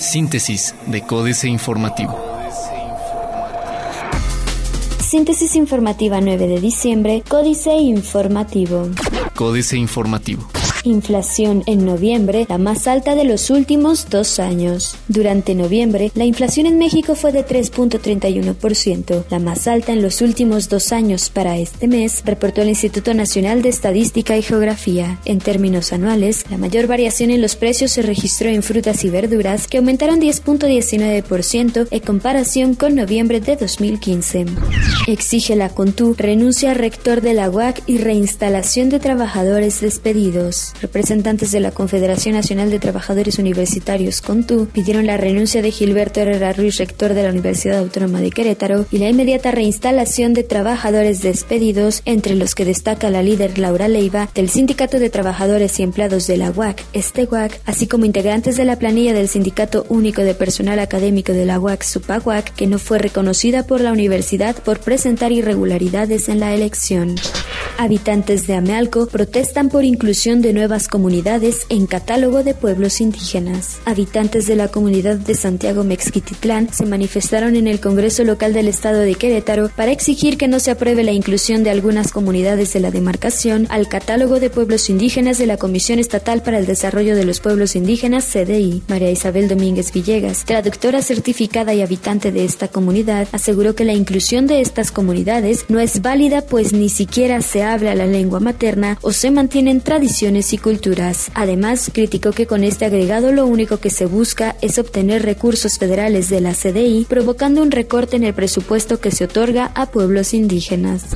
Síntesis de Códice Informativo. Síntesis informativa 9 de diciembre, Códice Informativo. Códice Informativo. Inflación en noviembre, la más alta de los últimos dos años. Durante noviembre, la inflación en México fue de 3.31%, la más alta en los últimos dos años para este mes, reportó el Instituto Nacional de Estadística y Geografía. En términos anuales, la mayor variación en los precios se registró en frutas y verduras, que aumentaron 10.19% en comparación con noviembre de 2015. Exige la CONTU renuncia rector de la UAC y reinstalación de trabajadores despedidos. Representantes de la Confederación Nacional de Trabajadores Universitarios, CONTU, pidieron la renuncia de Gilberto Herrera Ruiz, rector de la Universidad Autónoma de Querétaro, y la inmediata reinstalación de trabajadores despedidos, entre los que destaca la líder Laura Leiva del Sindicato de Trabajadores y Empleados de la UAC, UAC, así como integrantes de la planilla del Sindicato Único de Personal Académico de la UAC, SUPAWAC, que no fue reconocida por la universidad por presentar irregularidades en la elección. Habitantes de Amealco protestan por inclusión de nuevas comunidades en catálogo de pueblos indígenas. Habitantes de la comunidad de Santiago Mexquititlán se manifestaron en el Congreso Local del Estado de Querétaro para exigir que no se apruebe la inclusión de algunas comunidades de la demarcación al catálogo de pueblos indígenas de la Comisión Estatal para el Desarrollo de los Pueblos Indígenas, CDI. María Isabel Domínguez Villegas, traductora certificada y habitante de esta comunidad, aseguró que la inclusión de estas comunidades no es válida pues ni siquiera se habla la lengua materna o se mantienen tradiciones y culturas. Además, criticó que con este agregado lo único que se busca es obtener recursos federales de la CDI, provocando un recorte en el presupuesto que se otorga a pueblos indígenas.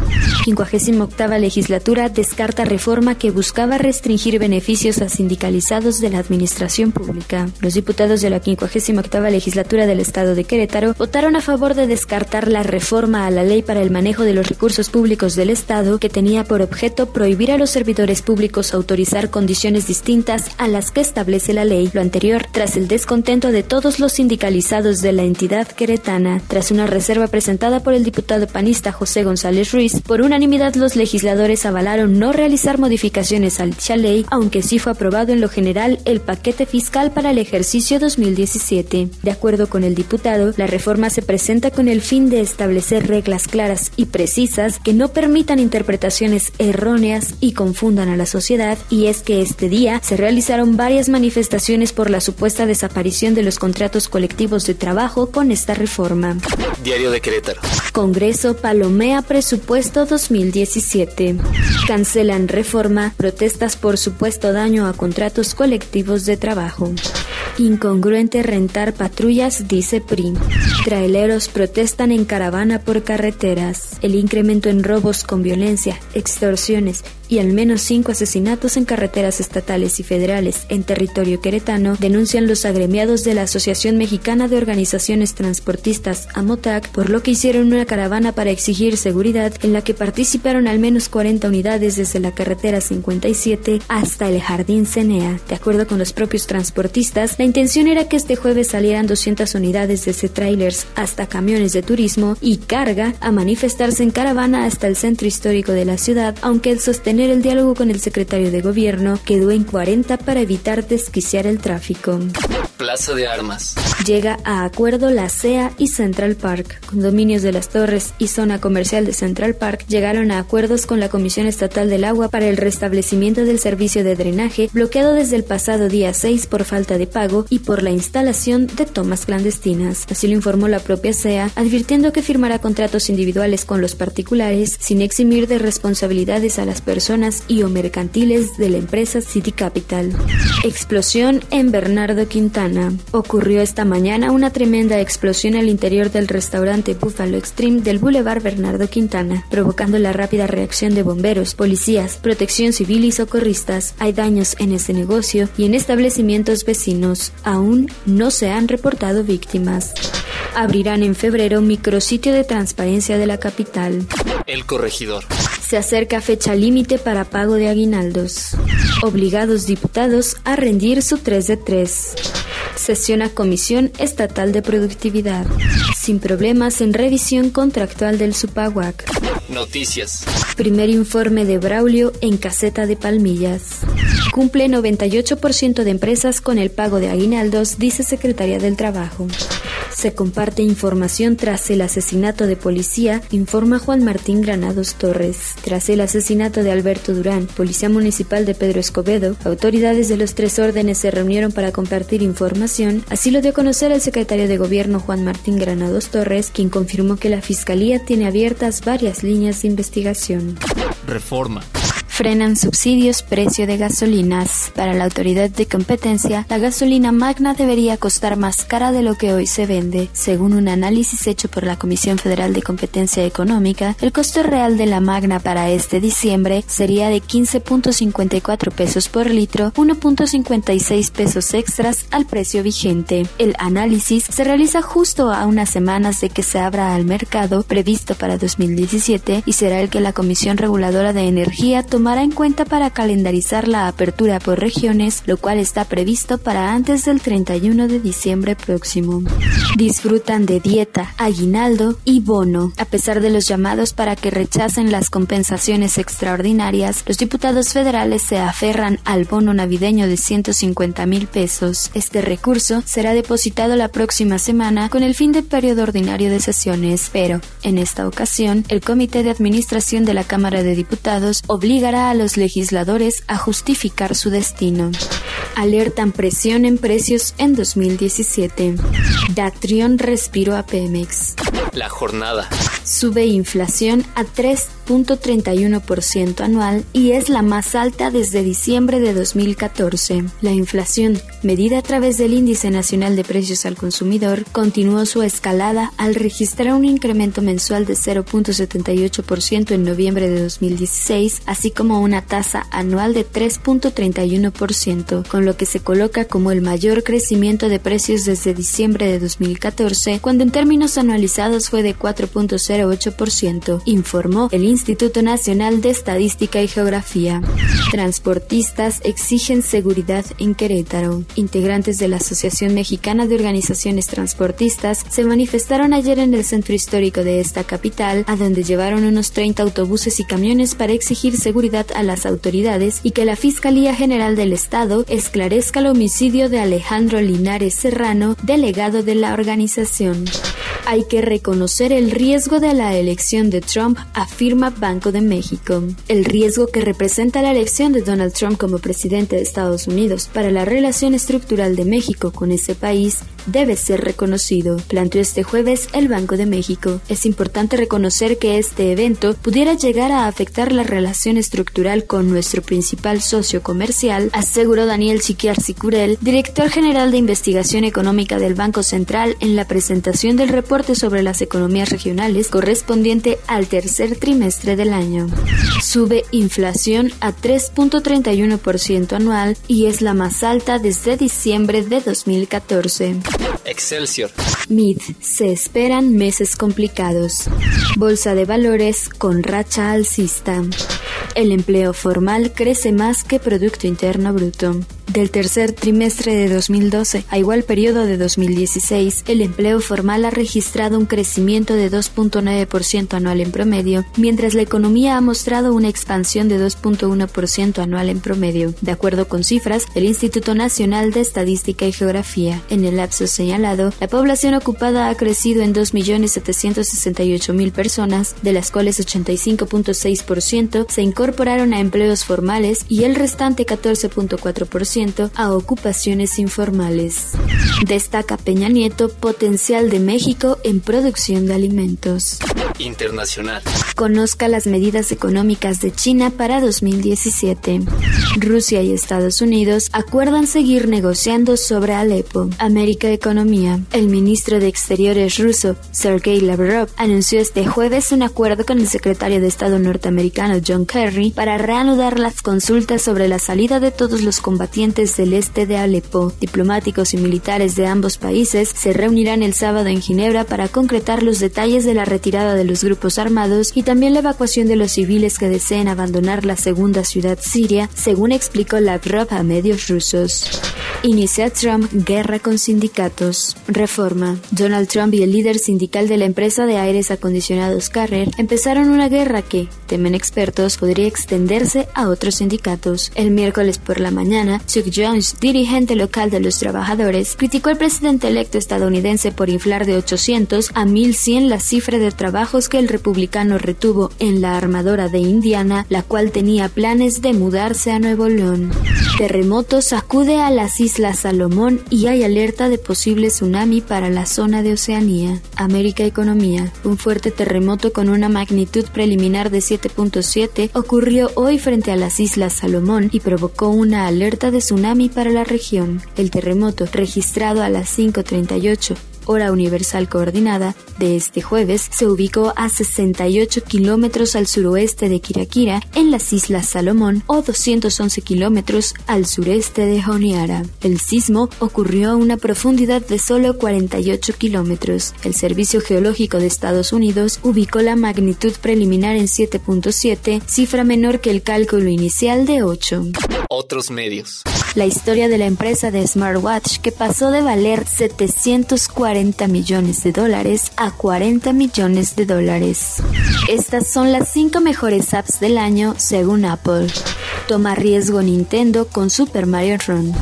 58 legislatura descarta reforma que buscaba restringir beneficios a sindicalizados de la administración pública. Los diputados de la 58 legislatura del Estado de Querétaro votaron a favor de descartar la reforma a la ley para el manejo de los recursos públicos del Estado que tenía por objeto prohibir a los servidores públicos autorizar condiciones distintas a las que establece la ley. Lo anterior tras el descontento de todos los sindicalizados de la entidad queretana. Tras una reserva presentada por el diputado panista José González Ruiz, por unanimidad los legisladores avalaron no realizar modificaciones a dicha ley, aunque sí fue aprobado en lo general el paquete fiscal para el ejercicio 2017. De acuerdo con el diputado, la reforma se presenta con el fin de establecer reglas claras y precisas que no permitan interpretaciones erróneas y confundan a la sociedad y es que este día se realizaron varias manifestaciones por la supuesta desaparición de los contratos colectivos de trabajo con esta reforma. Diario de Querétaro. Congreso palomea presupuesto 2017. Cancelan reforma, protestas por supuesto daño a contratos colectivos de trabajo. Incongruente rentar patrullas, dice PRI. Traileros protestan en caravana por carreteras. El incremento en robos con violencia, extorsiones y al menos cinco asesinatos en carreteras estatales y federales en territorio queretano, denuncian los agremiados de la Asociación Mexicana de Organizaciones Transportistas, AMOTAC, por lo que hicieron una caravana para exigir seguridad en la que participaron al menos 40 unidades desde la carretera 57 hasta el Jardín Cenea. De acuerdo con los propios transportistas, la intención era que este jueves salieran 200 unidades desde trailers hasta camiones de turismo y carga a manifestarse en caravana hasta el centro histórico de la ciudad, aunque el sostener el diálogo con el secretario de gobierno quedó en 40 para evitar desquiciar el tráfico. Plaza de Armas. Llega a acuerdo la CEA y Central Park. Condominios de las Torres y zona comercial de Central Park llegaron a acuerdos con la Comisión Estatal del Agua para el restablecimiento del servicio de drenaje bloqueado desde el pasado día 6 por falta de pago y por la instalación de tomas clandestinas. Así lo informó la propia CEA, advirtiendo que firmará contratos individuales con los particulares sin eximir de responsabilidades a las personas y o mercantiles de la empresa City Capital. Explosión en Bernardo Quintana. Ocurrió esta mañana una tremenda explosión al interior del restaurante Buffalo Extreme del Boulevard Bernardo Quintana, provocando la rápida reacción de bomberos, policías, protección civil y socorristas. Hay daños en este negocio y en establecimientos vecinos. Aún no se han reportado víctimas abrirán en febrero micrositio de transparencia de la capital. El corregidor. Se acerca fecha límite para pago de aguinaldos. Obligados diputados a rendir su 3 de 3. Sesiona Comisión Estatal de Productividad. Sin problemas en revisión contractual del Supaguac. Noticias. Primer informe de Braulio en caseta de Palmillas. Cumple 98% de empresas con el pago de aguinaldos, dice Secretaría del Trabajo. Se comparte información tras el asesinato de policía, informa Juan Martín Granados Torres. Tras el asesinato de Alberto Durán, policía municipal de Pedro Escobedo, autoridades de los tres órdenes se reunieron para compartir información. Así lo dio a conocer el secretario de Gobierno Juan Martín Granados Torres, quien confirmó que la Fiscalía tiene abiertas varias líneas de investigación. Reforma. Frenan subsidios precio de gasolinas. Para la autoridad de competencia, la gasolina magna debería costar más cara de lo que hoy se vende. Según un análisis hecho por la Comisión Federal de Competencia Económica, el costo real de la magna para este diciembre sería de 15.54 pesos por litro, 1.56 pesos extras al precio vigente. El análisis se realiza justo a unas semanas de que se abra al mercado previsto para 2017 y será el que la Comisión Reguladora de Energía tome tomará en cuenta para calendarizar la apertura por regiones, lo cual está previsto para antes del 31 de diciembre próximo. Disfrutan de dieta, aguinaldo y bono. A pesar de los llamados para que rechacen las compensaciones extraordinarias, los diputados federales se aferran al bono navideño de 150 mil pesos. Este recurso será depositado la próxima semana con el fin del periodo ordinario de sesiones, pero en esta ocasión el Comité de Administración de la Cámara de Diputados obliga a los legisladores a justificar su destino. Alertan presión en precios en 2017. Datrión respiró a Pemex. La jornada. Sube inflación a 3.31% anual y es la más alta desde diciembre de 2014. La inflación, medida a través del Índice Nacional de Precios al Consumidor, continuó su escalada al registrar un incremento mensual de 0.78% en noviembre de 2016, así como una tasa anual de 3.31%, con lo que se coloca como el mayor crecimiento de precios desde diciembre de 2014, cuando en términos anualizados fue de 4.08%, informó el Instituto Nacional de Estadística y Geografía. Transportistas exigen seguridad en Querétaro. Integrantes de la Asociación Mexicana de Organizaciones Transportistas se manifestaron ayer en el centro histórico de esta capital, a donde llevaron unos 30 autobuses y camiones para exigir seguridad a las autoridades y que la Fiscalía General del Estado esclarezca el homicidio de Alejandro Linares Serrano, delegado de la organización. Hay que reconocer el riesgo de la elección de Trump, afirma Banco de México. El riesgo que representa la elección de Donald Trump como presidente de Estados Unidos para la relación estructural de México con ese país debe ser reconocido, planteó este jueves el Banco de México. Es importante reconocer que este evento pudiera llegar a afectar la relación estructural con nuestro principal socio comercial, aseguró Daniel Chiquiar Sicurel, director general de investigación económica del Banco Central, en la presentación del reporte sobre las economías regionales correspondiente al tercer trimestre del año. Sube inflación a 3.31% anual y es la más alta desde diciembre de 2014. Excelsior. MID. Se esperan meses complicados. Bolsa de valores con racha alcista. El empleo formal crece más que Producto Interno Bruto. Del tercer trimestre de 2012 a igual periodo de 2016, el empleo formal ha registrado un crecimiento de 2.9% anual en promedio, mientras la economía ha mostrado una expansión de 2.1% anual en promedio, de acuerdo con cifras del Instituto Nacional de Estadística y Geografía. En el lapso señalado, la población ocupada ha crecido en 2.768.000 personas, de las cuales 85.6% se incorporaron a empleos formales y el restante 14.4% a ocupaciones informales. Destaca Peña Nieto potencial de México en producción de alimentos. Internacional. Conozca las medidas económicas de China para 2017. Rusia y Estados Unidos acuerdan seguir negociando sobre Alepo. América Economía. El ministro de Exteriores ruso, Sergei Lavrov, anunció este jueves un acuerdo con el secretario de Estado norteamericano John Kerry para reanudar las consultas sobre la salida de todos los combatientes del este de Alepo. Diplomáticos y militares de ambos países se reunirán el sábado en Ginebra para concretar los detalles de la retirada de los grupos armados y también la evacuación de los civiles que deseen abandonar la segunda ciudad siria, según explicó Lavrov a medios rusos. Inicia Trump guerra con sindicatos. Reforma. Donald Trump y el líder sindical de la empresa de aires acondicionados Carrier empezaron una guerra que, temen expertos, podría extenderse a otros sindicatos. El miércoles por la mañana, Jones, dirigente local de los trabajadores, criticó al presidente electo estadounidense por inflar de 800 a 1100 la cifra de trabajos que el republicano retuvo en la armadora de Indiana, la cual tenía planes de mudarse a Nuevo León. Terremoto sacude a las Islas Salomón y hay alerta de posible tsunami para la zona de Oceanía. América Economía. Un fuerte terremoto con una magnitud preliminar de 7.7 ocurrió hoy frente a las Islas Salomón y provocó una alerta de tsunami para la región. El terremoto, registrado a las 5.38 hora universal coordinada, de este jueves se ubicó a 68 kilómetros al suroeste de Kirakira, en las Islas Salomón, o 211 kilómetros al sureste de Honiara. El sismo ocurrió a una profundidad de solo 48 kilómetros. El Servicio Geológico de Estados Unidos ubicó la magnitud preliminar en 7.7, cifra menor que el cálculo inicial de 8. Otros medios. La historia de la empresa de smartwatch que pasó de valer 740 millones de dólares a 40 millones de dólares. Estas son las 5 mejores apps del año según Apple. Toma riesgo Nintendo con Super Mario Run.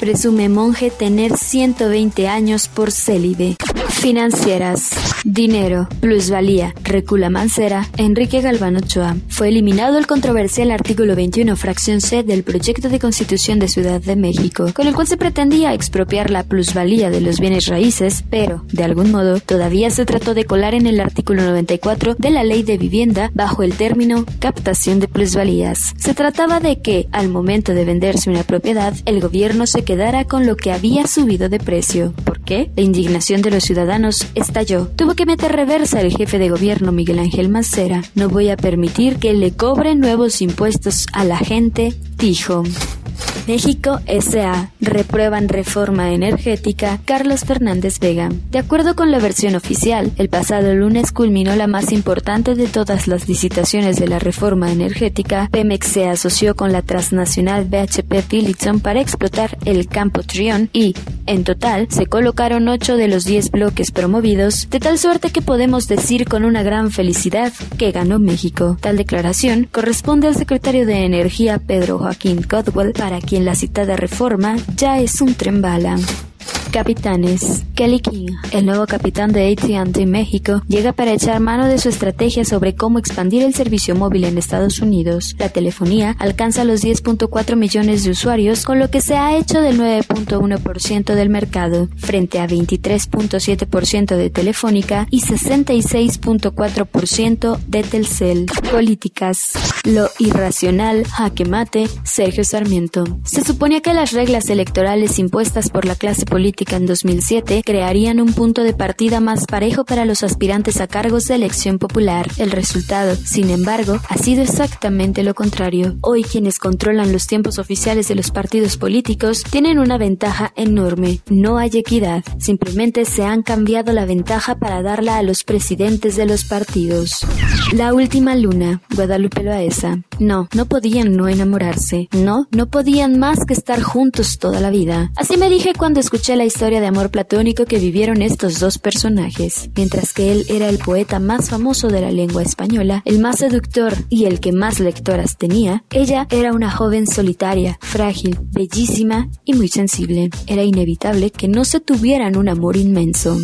Presume monje tener 120 años por célibe. Financieras. Dinero. Plusvalía. Recula Mancera. Enrique Galván Ochoa. Fue eliminado el controversial artículo 21 fracción C del proyecto de constitución de Ciudad de México, con el cual se pretendía expropiar la plusvalía de los bienes raíces, pero, de algún modo, todavía se trató de colar en el artículo 94 de la ley de vivienda bajo el término captación de plusvalías. Se trataba de que, al momento de venderse una propiedad, el gobierno se quedara con lo que había subido de precio. La indignación de los ciudadanos estalló. Tuvo que meter reversa el jefe de gobierno Miguel Ángel Mancera. No voy a permitir que le cobren nuevos impuestos a la gente, dijo. México S.A. reprueban reforma energética Carlos Fernández Vega. De acuerdo con la versión oficial, el pasado lunes culminó la más importante de todas las licitaciones de la reforma energética. Pemex se asoció con la transnacional BHP Philipson para explotar el campo Trión y, en total, se colocaron 8 de los 10 bloques promovidos, de tal suerte que podemos decir con una gran felicidad que ganó México. Tal declaración corresponde al secretario de Energía Pedro Joaquín Codwell, para quien la citada reforma ya es un tren bala. Capitanes. Kelly King, el nuevo capitán de AT&T México, llega para echar mano de su estrategia sobre cómo expandir el servicio móvil en Estados Unidos. La telefonía alcanza los 10.4 millones de usuarios, con lo que se ha hecho del 9.1% del mercado, frente a 23.7% de Telefónica y 66.4% de Telcel. Políticas. Lo irracional, jaque mate, Sergio Sarmiento. Se suponía que las reglas electorales impuestas por la clase política en 2007 crearían un punto de partida más parejo para los aspirantes a cargos de elección popular. El resultado, sin embargo, ha sido exactamente lo contrario. Hoy quienes controlan los tiempos oficiales de los partidos políticos tienen una ventaja enorme. No hay equidad, simplemente se han cambiado la ventaja para darla a los presidentes de los partidos. La última luna, Guadalupe Loaesa. No, no podían no enamorarse. No, no podían más que estar juntos toda la vida. Así me dije cuando escuché la historia de amor platónico que vivieron estos dos personajes. Mientras que él era el poeta más famoso de la lengua española, el más seductor y el que más lectoras tenía, ella era una joven solitaria, frágil, bellísima y muy sensible. Era inevitable que no se tuvieran un amor inmenso.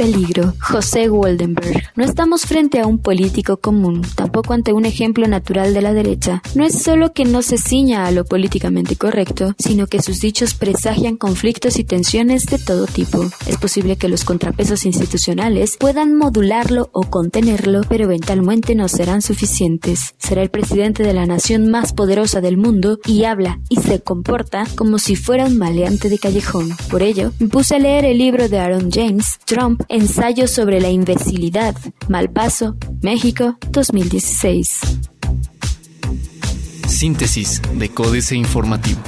Peligro. José Waldenberg. No estamos frente a un político común, tampoco ante un ejemplo natural de la derecha. No es solo que no se ciña a lo políticamente correcto, sino que sus dichos presagian conflictos y tensiones de todo tipo. Es posible que los contrapesos institucionales puedan modularlo o contenerlo, pero eventualmente no serán suficientes. Será el presidente de la nación más poderosa del mundo y habla y se comporta como si fuera un maleante de callejón. Por ello, me puse a leer el libro de Aaron James, Trump, Ensayo sobre la imbecilidad. Malpaso, México, 2016. Síntesis de Códice Informativo.